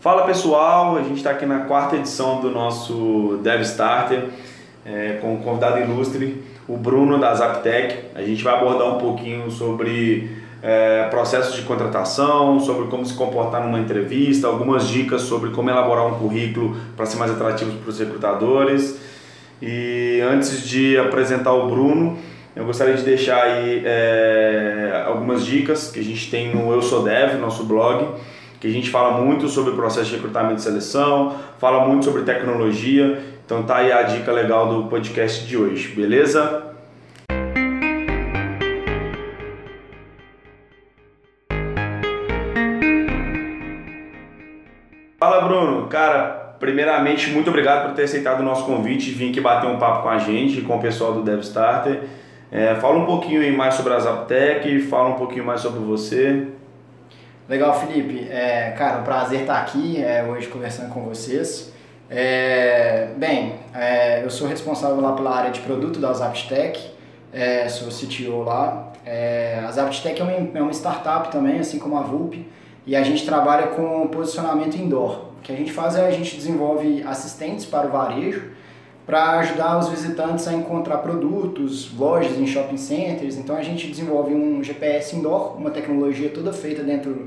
Fala pessoal, a gente está aqui na quarta edição do nosso Dev Starter é, com um convidado ilustre, o Bruno da Zaptec. A gente vai abordar um pouquinho sobre é, processos de contratação, sobre como se comportar numa entrevista, algumas dicas sobre como elaborar um currículo para ser mais atrativo para os recrutadores. E antes de apresentar o Bruno, eu gostaria de deixar aí é, algumas dicas que a gente tem no Eu Sou Dev, nosso blog que a gente fala muito sobre o processo de recrutamento e seleção, fala muito sobre tecnologia. Então tá aí a dica legal do podcast de hoje, beleza? Fala Bruno, cara, primeiramente muito obrigado por ter aceitado o nosso convite e vir aqui bater um papo com a gente, com o pessoal do DevStarter. É, fala um pouquinho mais sobre a Zaptec, fala um pouquinho mais sobre você. Legal, Felipe. É, cara, um prazer estar aqui é, hoje conversando com vocês. É, bem, é, eu sou responsável lá pela área de produto da Zaptec, é, sou CTO lá. É, a Zaptec é uma, é uma startup também, assim como a VUP, e a gente trabalha com posicionamento indoor. O que a gente faz é a gente desenvolve assistentes para o varejo, para ajudar os visitantes a encontrar produtos, lojas em shopping centers. Então a gente desenvolve um GPS indoor, uma tecnologia toda feita dentro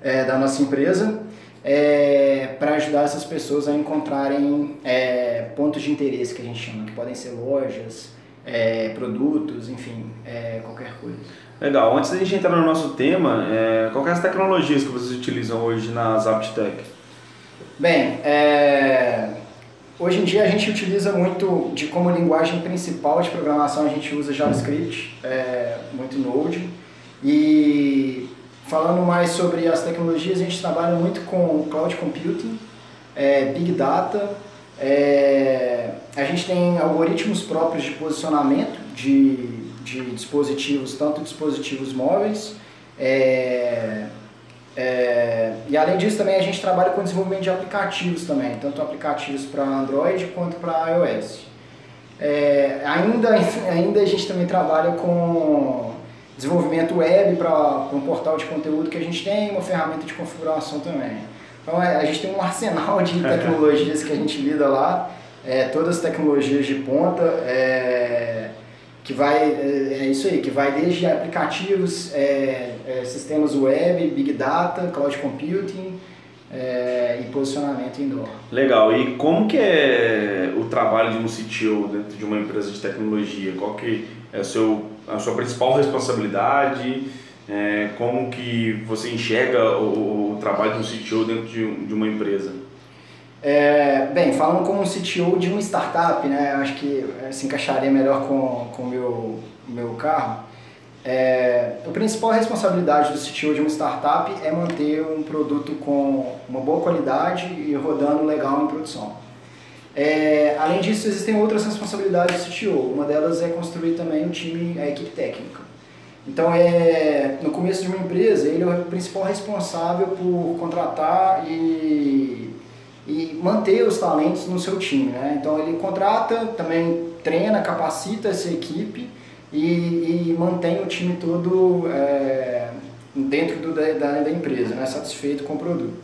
é, da nossa empresa, é, para ajudar essas pessoas a encontrarem é, pontos de interesse que a gente chama, que podem ser lojas, é, produtos, enfim, é, qualquer coisa. Legal. Antes da gente entrar no nosso tema, é, quais as tecnologias que vocês utilizam hoje na ZaptTech? Bem, é, Hoje em dia a gente utiliza muito de como linguagem principal de programação a gente usa JavaScript, é, muito Node. E falando mais sobre as tecnologias, a gente trabalha muito com Cloud Computing, é, Big Data. É, a gente tem algoritmos próprios de posicionamento de, de dispositivos, tanto dispositivos móveis, é, é, e além disso também a gente trabalha com desenvolvimento de aplicativos também, tanto aplicativos para Android quanto para iOS. É, ainda, ainda a gente também trabalha com desenvolvimento web para um portal de conteúdo que a gente tem, uma ferramenta de configuração também. Então é, a gente tem um arsenal de tecnologias que a gente lida lá, é, todas as tecnologias de ponta. É, que vai, é, é isso aí, que vai desde aplicativos, é, é, sistemas web, big data, cloud computing é, e posicionamento indoor. Legal, e como que é o trabalho de um CTO dentro de uma empresa de tecnologia? Qual que é o seu, a sua principal responsabilidade? É, como que você enxerga o, o, trabalho de um CTO dentro de, de uma empresa? É, bem, falando como um CTO de uma startup, né, acho que é, se encaixaria melhor com o meu, meu carro. É, a principal responsabilidade do CTO de uma startup é manter um produto com uma boa qualidade e rodando legal em produção. É, além disso, existem outras responsabilidades do CTO. Uma delas é construir também o time, a equipe técnica. Então, é, no começo de uma empresa, ele é o principal responsável por contratar e e manter os talentos no seu time. Né? Então ele contrata, também treina, capacita essa equipe e, e mantém o time todo é, dentro do, da, da, empresa, né? satisfeito com o produto.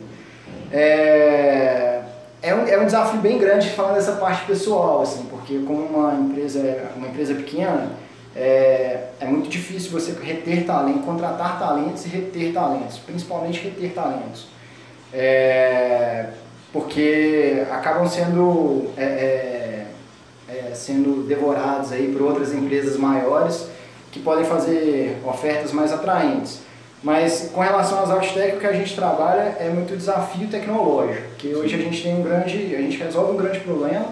É, é, um, é um desafio bem grande falando dessa parte pessoal, assim, porque como uma empresa, uma empresa pequena, é, é muito difícil você reter talento, contratar talentos e reter talentos, principalmente reter talentos. É, porque acabam sendo, é, é, é, sendo devorados aí por outras empresas maiores que podem fazer ofertas mais atraentes. Mas com relação às Outtech, o que a gente trabalha é muito desafio tecnológico, que hoje a gente tem um grande, a gente resolve um grande problema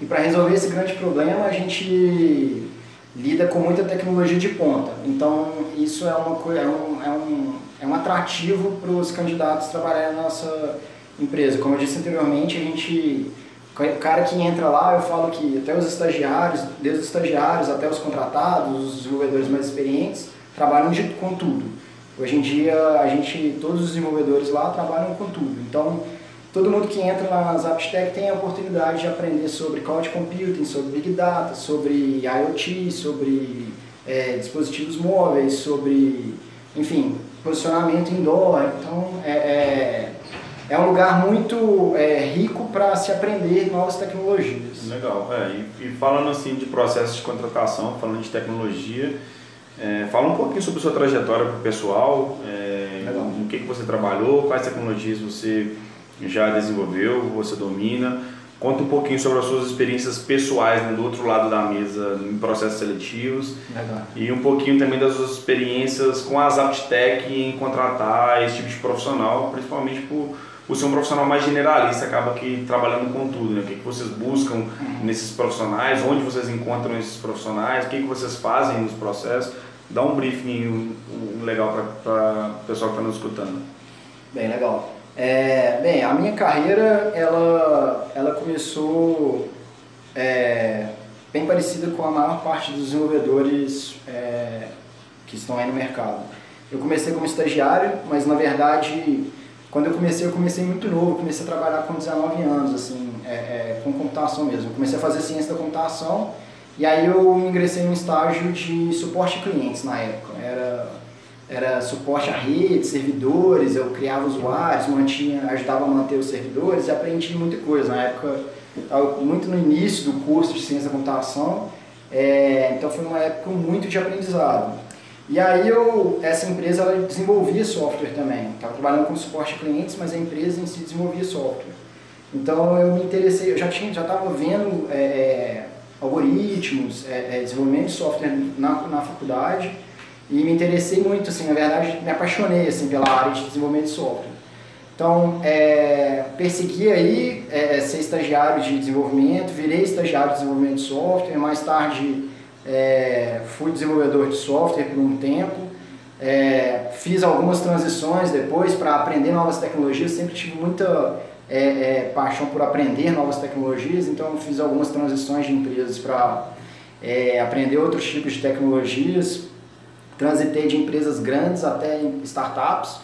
e para resolver esse grande problema a gente lida com muita tecnologia de ponta. Então isso é, uma, é, um, é, um, é um atrativo para os candidatos trabalharem na nossa empresa. Como eu disse anteriormente, a gente, o cara que entra lá, eu falo que até os estagiários, desde os estagiários até os contratados, os desenvolvedores mais experientes, trabalham de, com tudo. Hoje em dia, a gente, todos os desenvolvedores lá trabalham com tudo. Então, todo mundo que entra na Zaptec tem a oportunidade de aprender sobre cloud computing, sobre big data, sobre IoT, sobre é, dispositivos móveis, sobre, enfim, posicionamento indoor. Então, é, é é um lugar muito é, rico para se aprender novas tecnologias. Legal. É, e, e, falando assim de processo de contratação, falando de tecnologia, é, fala um pouquinho sobre a sua trajetória para o pessoal, é, no que, que você trabalhou, quais tecnologias você já desenvolveu, você domina. Conta um pouquinho sobre as suas experiências pessoais né, do outro lado da mesa em processos seletivos Legal. e um pouquinho também das suas experiências com a Zaptec em contratar esse tipo de profissional, principalmente por, por ser um profissional mais generalista, acaba que trabalhando com tudo, né? O que, que vocês buscam uhum. nesses profissionais, onde vocês encontram esses profissionais, o que, que vocês fazem nos processos. Dá um briefing um, um legal para o pessoal que está nos escutando. Bem legal. É, bem, a minha carreira ela, ela começou é, bem parecida com a maior parte dos desenvolvedores é, que estão aí no mercado. Eu comecei como estagiário, mas na verdade, quando eu comecei, eu comecei muito novo, comecei a trabalhar com 19 anos, assim, é, é, com computação mesmo. Comecei a fazer ciência da computação e aí eu ingressei num estágio de suporte a clientes na época. Era era suporte a redes, servidores, eu criava usuários, mantinha, ajudava a manter os servidores e aprendi muita coisa. Na época, muito no início do curso de ciência da computação, é, então foi uma época muito de aprendizado. E aí eu, essa empresa ela desenvolvia software também, estava trabalhando com suporte a clientes, mas a empresa em si desenvolvia software. Então eu me interessei, eu já tinha, já estava vendo é, é, algoritmos, é, é, desenvolvimento de software na, na faculdade, e me interessei muito, assim, na verdade me apaixonei assim, pela área de desenvolvimento de software. Então, é, persegui aí é, ser estagiário de desenvolvimento, virei estagiário de desenvolvimento de software, mais tarde é, fui desenvolvedor de software por um tempo, é, fiz algumas transições depois para aprender novas tecnologias, sempre tive muita é, é, paixão por aprender novas tecnologias, então fiz algumas transições de empresas para é, aprender outros tipos de tecnologias, transitei de empresas grandes até startups.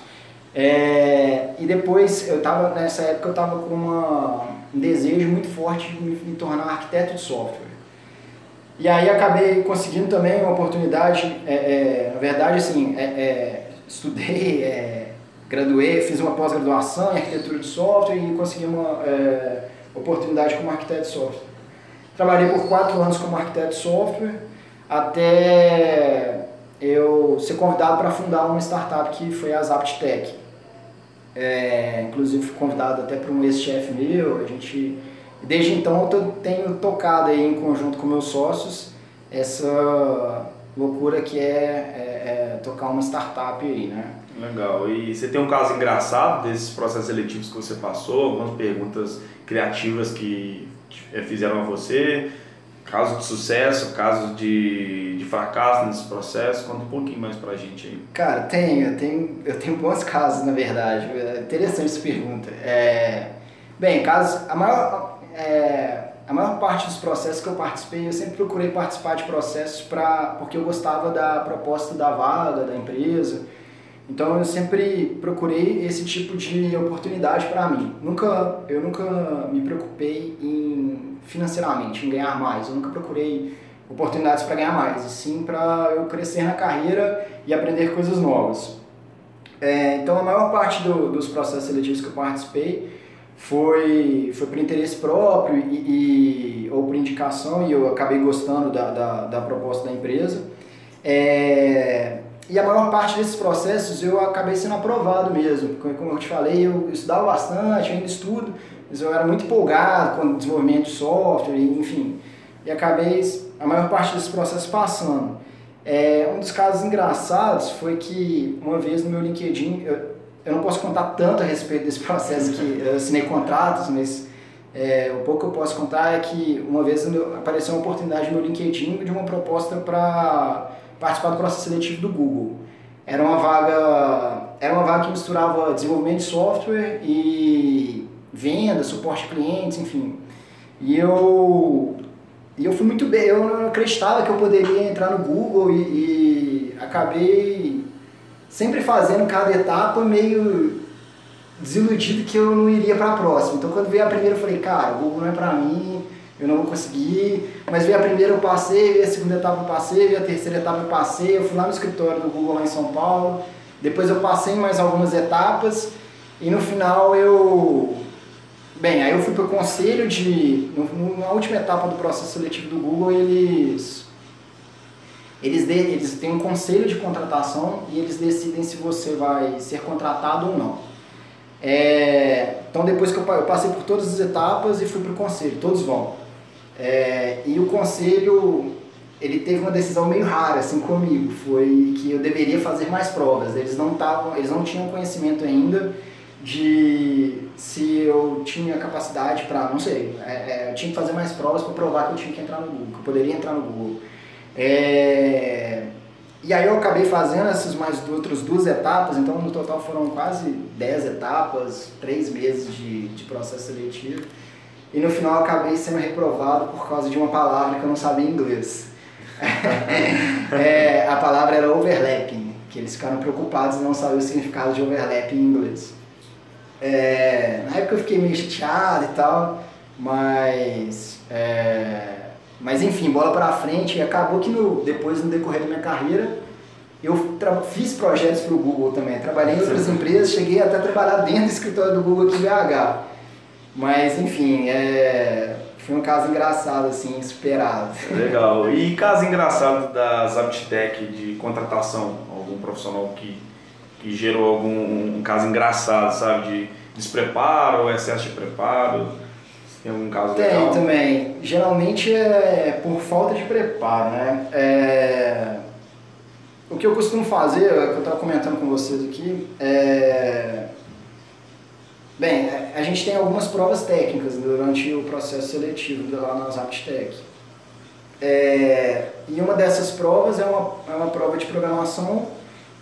É, e depois, eu estava nessa época, eu estava com uma, um desejo muito forte de me, me, tornar arquiteto de software. E aí acabei conseguindo também uma oportunidade, é, é, na verdade, assim, é, é, estudei, é, graduei, fiz uma pós-graduação em arquitetura de software e consegui uma oportunidade como arquiteto de software. Trabalhei por quatro anos como arquiteto de software, até eu ser convidado para fundar uma startup que foi a ZaptTech. É, inclusive fui convidado até por um ex-chefe meu, a gente... Desde então eu tenho tocado aí em conjunto com meus sócios essa loucura que é, é, é tocar uma startup aí, né? Legal. E você tem um caso engraçado desses processos seletivos que você passou, algumas perguntas criativas que fizeram a você? Caso de sucesso, caso de, de fracasso nesse processo, conta um pouquinho mais pra gente aí. Cara, tem, eu tenho, eu tenho bons casos, na verdade. É interessante essa pergunta. É, bem, casos, a maior, é, a maior parte dos processos que eu participei, eu sempre procurei participar de processos pra, porque eu gostava da proposta da vaga, da empresa. Então eu sempre procurei esse tipo de oportunidade para mim. Nunca, eu nunca me preocupei em financeiramente, em ganhar mais. Eu nunca procurei oportunidades para ganhar mais, e sim para eu crescer na carreira e aprender coisas novas. É, então a maior parte do, dos processos seletivos que eu participei foi, foi por interesse próprio e, e ou por indicação e eu acabei gostando da, da, da proposta da empresa. É, e a maior parte desses processos eu acabei sendo aprovado mesmo. Como eu te falei, eu estudava bastante, ainda estudo, mas eu era muito empolgado com o desenvolvimento de software, enfim. E acabei a maior parte desses processos passando. É, um dos casos engraçados foi que uma vez no meu LinkedIn, eu, eu não posso contar tanto a respeito desse processo que eu assinei contratos, mas é, o pouco que eu posso contar é que uma vez apareceu uma oportunidade no LinkedIn de uma proposta para participar do processo seletivo do Google. Era uma vaga, era uma vaga que misturava desenvolvimento de software e venda, suporte a clientes, enfim. E eu, e eu fui muito bem, eu não acreditava que eu poderia entrar no Google e, e acabei sempre fazendo cada etapa meio desiludido que eu não iria para a próxima. Então quando veio a primeira eu falei, cara, o Google não é para mim, eu não vou conseguir. Mas veio a primeira eu passei, veio a segunda etapa eu passei, veio a terceira etapa eu passei. Eu fui lá no escritório do Google lá em São Paulo. Depois eu passei mais algumas etapas. E no final eu. Bem, aí eu fui para o conselho de. Na última etapa do processo seletivo do Google, eles. Eles, de, eles têm um conselho de contratação e eles decidem se você vai ser contratado ou não. É, então depois que eu, eu, passei por todas as etapas e fui para o conselho, todos vão. É, e o conselho ele teve uma decisão meio rara assim comigo, foi que eu deveria fazer mais provas. Eles não tavam, eles não tinham conhecimento ainda de se eu tinha capacidade para, não sei, é, é, eu tinha que fazer mais provas para provar que eu tinha que entrar no Google, que eu poderia entrar no Google. É, e aí eu acabei fazendo essas mais outras duas etapas, então no total foram quase 10 etapas, 3 meses de, de processo seletivo. E no final acabei sendo reprovado por causa de uma palavra que eu não sabia inglês. é, a palavra era overlapping, que eles ficaram preocupados em não saber o significado de overlap em inglês. É, na época eu fiquei meio chateado e tal, mas, é, mas enfim, bola para frente. Acabou que no, depois, no decorrer da minha carreira, eu fiz projetos para o Google também. Trabalhei em outras empresas, cheguei até a trabalhar dentro do escritório do Google aqui em BH. Mas enfim, é, foi um caso engraçado, assim, esperado. Legal. E caso engraçado das Aptitec de contratação? Algum profissional que, que gerou algum um caso engraçado, sabe? De despreparo excesso de preparo? Tem algum caso Tem legal? também. Geralmente é por falta de preparo, né? É... O que eu costumo fazer, é que eu estava comentando com vocês aqui, é Bem, a gente tem algumas provas técnicas durante o processo seletivo lá na Zaptec. É, e uma dessas provas é uma, é uma prova de programação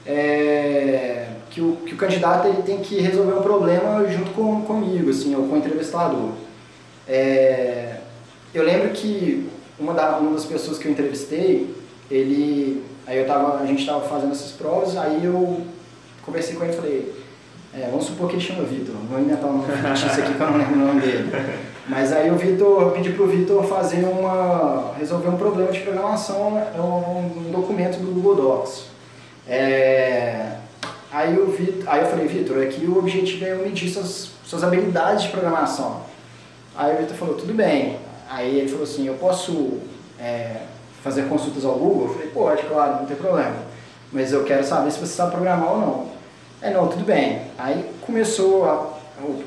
é, que, o, que o candidato ele tem que resolver um problema junto com, comigo, assim, ou com o entrevistador. É, eu lembro que uma, da, uma das pessoas que eu entrevistei, ele, aí eu tava, a gente estava fazendo essas provas, aí eu conversei com ele e falei, é, vamos supor que ele chama Vitor, vou inventar um nome fictício aqui que eu não lembro o nome dele. Mas aí o Vitor, eu pedi pro Vitor fazer uma. resolver um problema de programação, é um, um documento do Google Docs. É, aí, o Vitor, aí eu falei, Vitor, aqui o objetivo é eu medir suas, suas habilidades de programação. Aí o Vitor falou, tudo bem. Aí ele falou assim, eu posso é, fazer consultas ao Google? Eu falei, pode, claro, não tem problema. Mas eu quero saber se você sabe programar ou não. É, não, tudo bem. Aí começou a,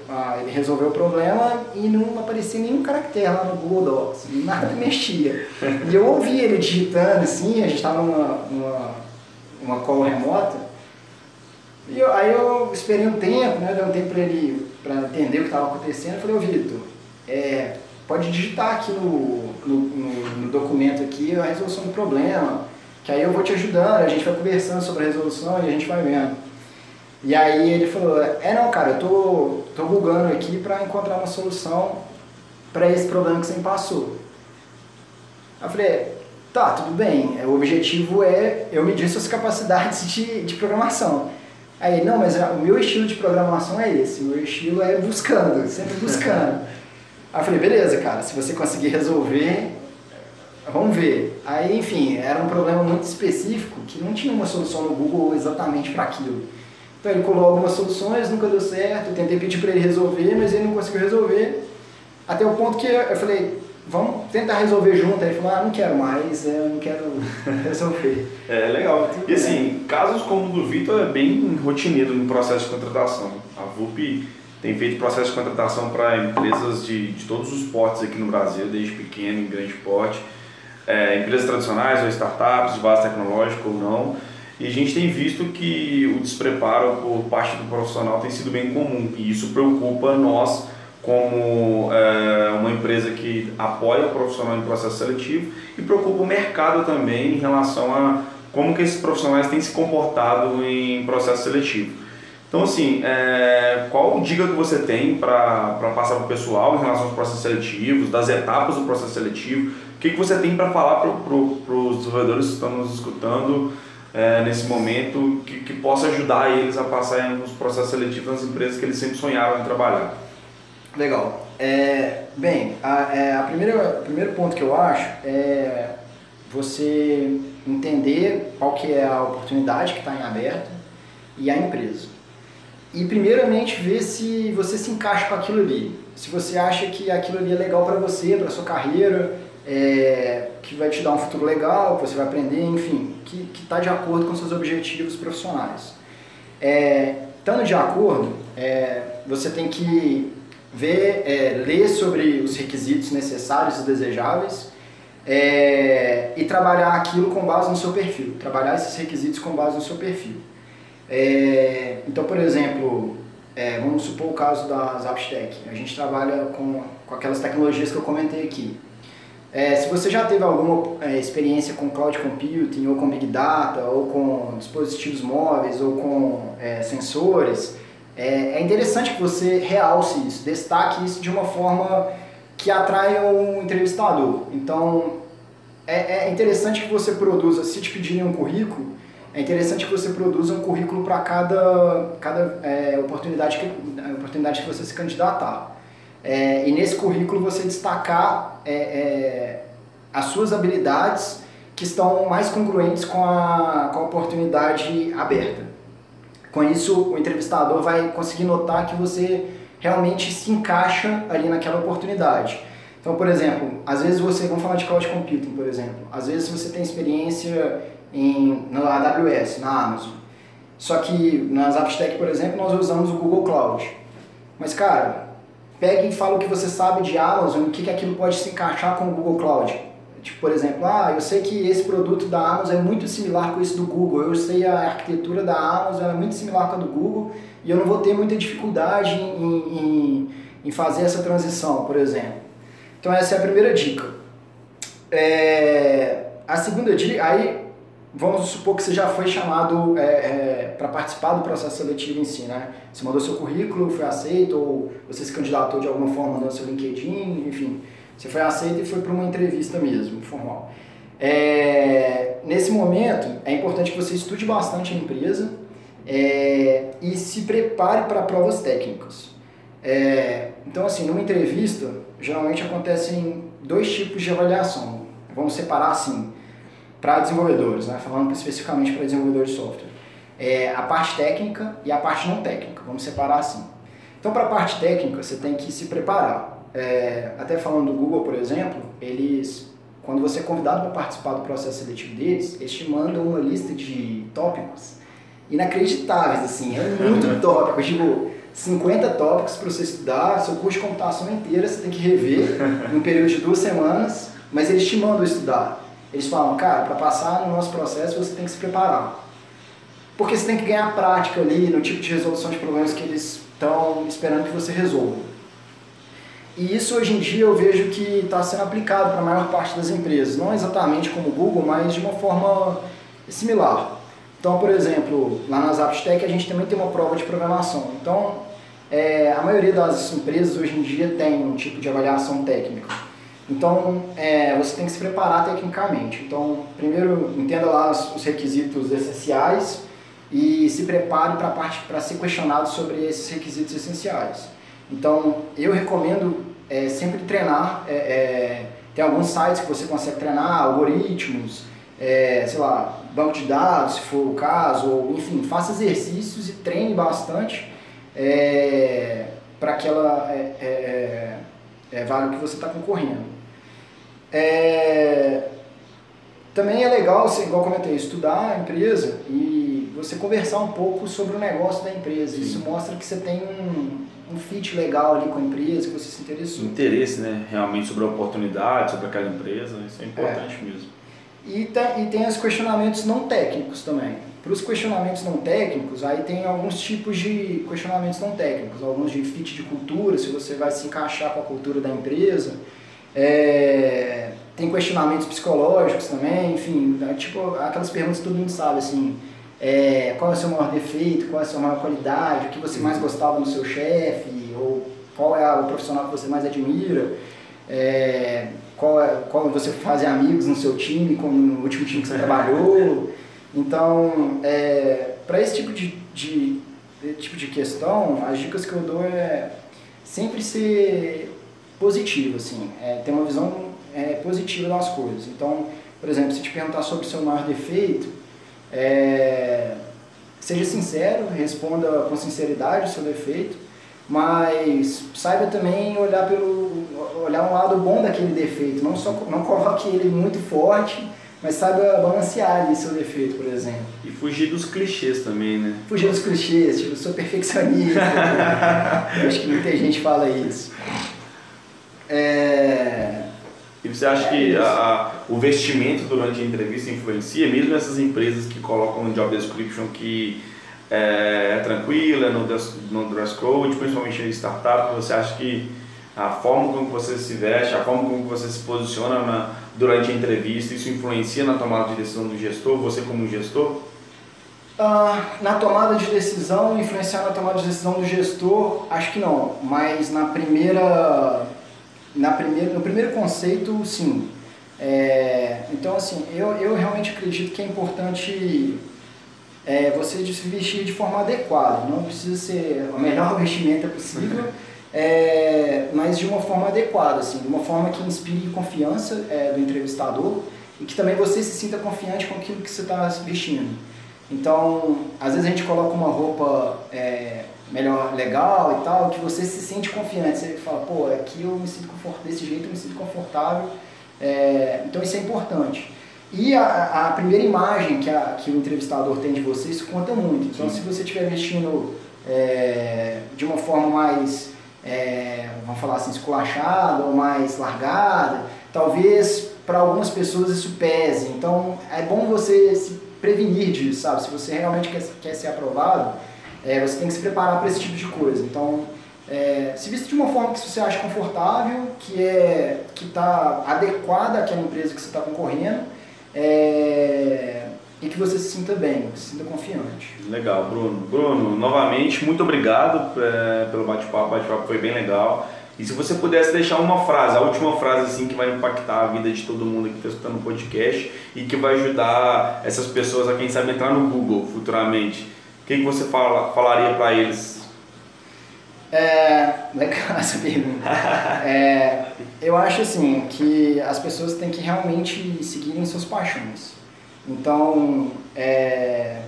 a, ele resolveu o problema e não aparecia nenhum caractere lá no Google Docs, nada mexia. E eu ouvi ele digitando assim, a gente estava numa, numa uma call remota, e eu, aí eu esperei um tempo, né, um tempo para ele para entender o que estava acontecendo, eu falei, ô Vitor, é, pode digitar aqui no, no, no, no documento aqui a resolução do problema, que aí eu vou te ajudando, a gente vai conversando sobre a resolução e a gente vai vendo. E aí ele falou, é não, cara, eu tô, tô bugando aqui para encontrar uma solução para esse problema que você me passou. Eu falei, tá, tudo bem, é, o objetivo é eu medir suas capacidades de, de programação. Aí, não, mas o meu estilo de programação é esse, o meu estilo é buscando, sempre buscando. Aí eu falei, beleza, cara, se você conseguir resolver, vamos ver. Aí, enfim, era um problema muito específico que não tinha uma solução no Google exatamente para aquilo. Então ele colou algumas soluções, nunca deu certo, eu tentei pedir para ele resolver, mas ele não conseguiu resolver. Até o ponto que eu falei, vamos tentar resolver junto. Aí ele falou, ah, não quero mais, é, eu não quero resolver. É, legal. E assim, casos como o do Vitor é bem rotineiro no processo de contratação. A VUP tem feito processo de contratação para empresas de, de todos os portes aqui no Brasil, desde pequeno e grande porte. É, empresas tradicionais ou startups de base tecnológica ou não. E a gente tem visto que o despreparo por parte do profissional tem sido bem comum e isso preocupa nós como é, uma empresa que apoia o profissional em processo seletivo e preocupa o mercado também em relação a como que esses profissionais têm se comportado em processo seletivo. Então, assim, é, qual dica que você tem para passar para o pessoal em relação aos processos seletivos, das etapas do processo seletivo? O que, que você tem para falar para pro, os desenvolvedores que estão nos escutando é, nesse momento que, que possa ajudar eles a passar nos processos seletivos nas empresas que eles sempre sonharam em trabalhar. Legal. É, bem, a, é, a primeira, o primeiro ponto que eu acho é você entender qual que é a oportunidade que está em aberto e a empresa. E primeiramente ver se você se encaixa com aquilo ali. Se você acha que aquilo ali é legal para você, para sua carreira, é, que vai te dar um futuro legal, que você vai aprender, enfim, que está de acordo com seus objetivos profissionais. É, estando de acordo, é, você tem que ver, é, ler sobre os requisitos necessários e desejáveis é, e trabalhar aquilo com base no seu perfil, trabalhar esses requisitos com base no seu perfil. É, então, por exemplo, é, vamos supor o caso da Zapstec. A gente trabalha com, com aquelas tecnologias que eu comentei aqui. É, se você já teve alguma é, experiência com cloud computing, ou com big data, ou com dispositivos móveis, ou com é, sensores, é, é interessante que você realce isso, destaque isso de uma forma que atraia um entrevistador. Então, é interessante que você produza, se te pedirem um currículo, é interessante que você produza um currículo para cada, cada é, oportunidade, que, oportunidade que você se candidatar. É, e nesse currículo você destacar é, é, as suas habilidades que estão mais congruentes com a, com a oportunidade aberta. Com isso, o entrevistador vai conseguir notar que você realmente se encaixa ali naquela oportunidade. Então, por exemplo, às vezes você, vamos falar de cloud computing, por exemplo, às vezes você tem experiência em, na AWS, na Amazon. Só que nas Zapstack, por exemplo, nós usamos o Google Cloud. Mas, cara, pegue e fala o que você sabe de Amazon, o que, que aquilo pode se encaixar com o Google Cloud. Tipo, por exemplo, ah, eu sei que esse produto da Amazon é muito similar com esse do Google, eu sei a arquitetura da Amazon é muito similar com a do Google e eu não vou ter muita dificuldade em, em, em fazer essa transição, por exemplo. Então essa é a primeira dica. É, a segunda dica, aí vamos supor que você já foi chamado é, é, para participar do processo seletivo em si, né? Você mandou seu currículo, foi aceito, ou você se candidatou de alguma forma no seu LinkedIn, enfim, você foi aceito e foi para uma entrevista mesmo, formal. É, nesse momento, é importante que você estude bastante a empresa é, e se prepare para provas técnicas. É, então, assim, numa entrevista, geralmente acontecem dois tipos de avaliação. Vamos separar assim para desenvolvedores, né? falando especificamente para desenvolvedores de software. É a parte técnica e a parte não técnica, vamos separar assim. Então, para a parte técnica, você tem que se preparar. É, até falando do Google, por exemplo, eles, quando você é convidado para participar do processo seletivo deles, eles te mandam uma lista de tópicos inacreditáveis, assim, é muito tópico, tipo 50 tópicos para você estudar, seu curso de computação inteira você tem que rever em um período de duas semanas, mas eles te mandam estudar. Eles falam, cara, para passar no nosso processo você tem que se preparar. Porque você tem que ganhar prática ali no tipo de resolução de problemas que eles estão esperando que você resolva. E isso hoje em dia eu vejo que está sendo aplicado para a maior parte das empresas, não exatamente como o Google, mas de uma forma similar. Então, por exemplo, lá na Zapstec a gente também tem uma prova de programação. Então, é, a maioria das empresas hoje em dia tem um tipo de avaliação técnica. Então, é, você tem que se preparar tecnicamente. Então, primeiro, entenda lá os requisitos essenciais e se prepare para parte para ser questionado sobre esses requisitos essenciais. Então, eu recomendo é, sempre treinar. É, é tem alguns sites que você consegue treinar, algoritmos, é, sei lá, banco de dados, se for o caso, ou enfim, faça exercícios e treine bastante para aquela é, é, que você está concorrendo. É, também é legal, assim, igual comentei, estudar a empresa e você conversar um pouco sobre o negócio da empresa. Sim. Isso mostra que você tem um, um fit legal ali com a empresa, que você se interessou. Interesse, né? Realmente sobre a oportunidade, sobre aquela empresa, isso é importante é. mesmo. E, tá, e tem os questionamentos não técnicos também. Para os questionamentos não técnicos, aí tem alguns tipos de questionamentos não técnicos, alguns de fit de cultura, se você vai se encaixar com a cultura da empresa. É, tem questionamentos psicológicos também, enfim, né, tipo aquelas perguntas que todo mundo sabe, assim, é, qual é o seu maior defeito, qual é a sua maior qualidade, o que você mais gostava no seu chefe, ou qual é o profissional que você mais admira, é, qual, é, qual você faz amigos no seu time, como no último time que você trabalhou. Então, é, para esse tipo de, de, de, tipo de questão, as dicas que eu dou é sempre ser positivo, assim, é, ter uma visão é, positiva das coisas. Então, por exemplo, se te perguntar sobre o seu maior defeito, é, seja sincero, responda com sinceridade o seu defeito, mas saiba também olhar pelo olhar um lado bom daquele defeito, não só não coloque ele muito forte, mas saiba balancear ali seu defeito, por exemplo. E fugir dos clichês também, né? Fugir dos clichês, tipo, sou perfeccionista. Eu acho que muita gente fala isso. É... E você acha é que a, o vestimento durante a entrevista influencia, mesmo essas empresas que colocam no job description que é, é tranquila, no dress, no dress code, principalmente em startup, você acha que a forma como você se veste, a forma como você se posiciona na, durante a entrevista, isso influencia na tomada de decisão do gestor, você como gestor? Uh, na tomada de decisão, influenciar na tomada de decisão do gestor, acho que não, mas na primeira na primeira, no primeiro conceito, sim. É, então, assim, eu, eu realmente acredito que é importante é, você se vestir de forma adequada. Não precisa ser a melhor vestimenta possível, é, mas de uma forma adequada, assim, de uma forma que inspire confiança é, do entrevistador e que também você se sinta confiante com aquilo que você está vestindo. Então, às vezes a gente coloca uma roupa é, melhor, legal e tal, que você se sente confiante. Você fala, pô, aqui eu me sinto confortável, desse jeito eu me sinto confortável. É, então isso é importante. E a, a, primeira imagem que, a, que o entrevistador tem de você, isso conta muito. Então Sim. se você estiver vestindo é, de uma forma mais, é, vamos falar assim, esculachada ou mais largada, talvez para algumas pessoas isso pese. Então é bom você se prevenir disso, sabe? Se você realmente quer, quer ser aprovado, é, você tem que se preparar para esse tipo de coisa. Então, é, se vista de uma forma que você acha confortável, que é que está adequada àquela empresa que você está concorrendo é, e que você se sinta bem, se sinta confiante. Legal, Bruno. Bruno, novamente, muito obrigado é, pelo bate-papo. O bate-papo foi bem legal. E se você pudesse deixar uma frase, a última frase assim que vai impactar a vida de todo mundo que está escutando o podcast e que vai ajudar essas pessoas a quem sabe entrar no Google futuramente que, que você fala, falaria para eles? É, legal essa pergunta. É, eu acho assim que as pessoas têm que realmente seguirem suas paixões. Então, é,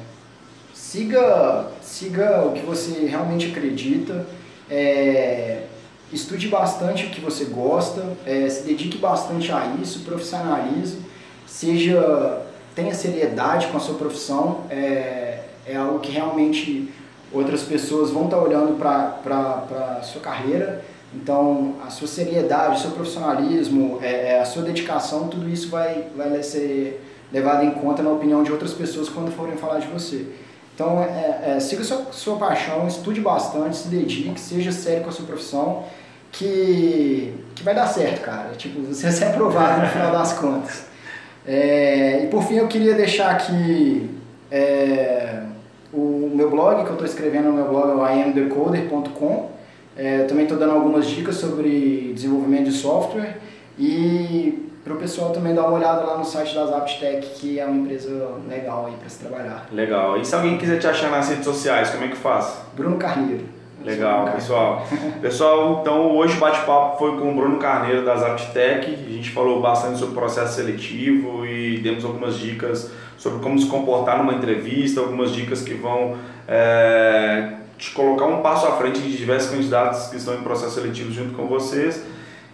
siga, siga o que você realmente acredita, é, estude bastante o que você gosta, é, se dedique bastante a isso, profissionalize, seja tenha seriedade com a sua profissão. É, é algo que realmente outras pessoas vão estar olhando para a sua carreira. Então, a sua seriedade, o seu profissionalismo, é, é, a sua dedicação, tudo isso vai, vai ser levado em conta na opinião de outras pessoas quando forem falar de você. Então, é, é, siga sua, sua paixão, estude bastante, se dedique, seja sério com a sua profissão, que, que vai dar certo, cara. Tipo, você vai ser aprovado no final das contas. É, e por fim, eu queria deixar aqui é, o meu blog, que eu estou escrevendo no meu blog é o imdecoder.com. É, também estou dando algumas dicas sobre desenvolvimento de software e para o pessoal também dar uma olhada lá no site da Zaptec, que é uma empresa legal aí para se trabalhar. Legal. E se alguém quiser te achar nas redes sociais, como é que faz? Bruno Carneiro. Legal, pessoal. Pessoal, então hoje o bate-papo foi com o Bruno Carneiro da Zaptec. A gente falou bastante sobre o processo seletivo e demos algumas dicas sobre como se comportar numa entrevista, algumas dicas que vão é, te colocar um passo à frente de diversos candidatos que estão em processo seletivo junto com vocês.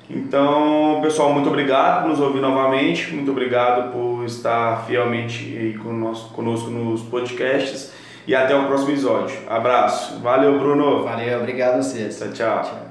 Então, pessoal, muito obrigado por nos ouvir novamente, muito obrigado por estar fielmente conosco, conosco nos podcasts e até o próximo episódio. Abraço. Valeu, Bruno. Valeu, obrigado a vocês. tchau. tchau. tchau.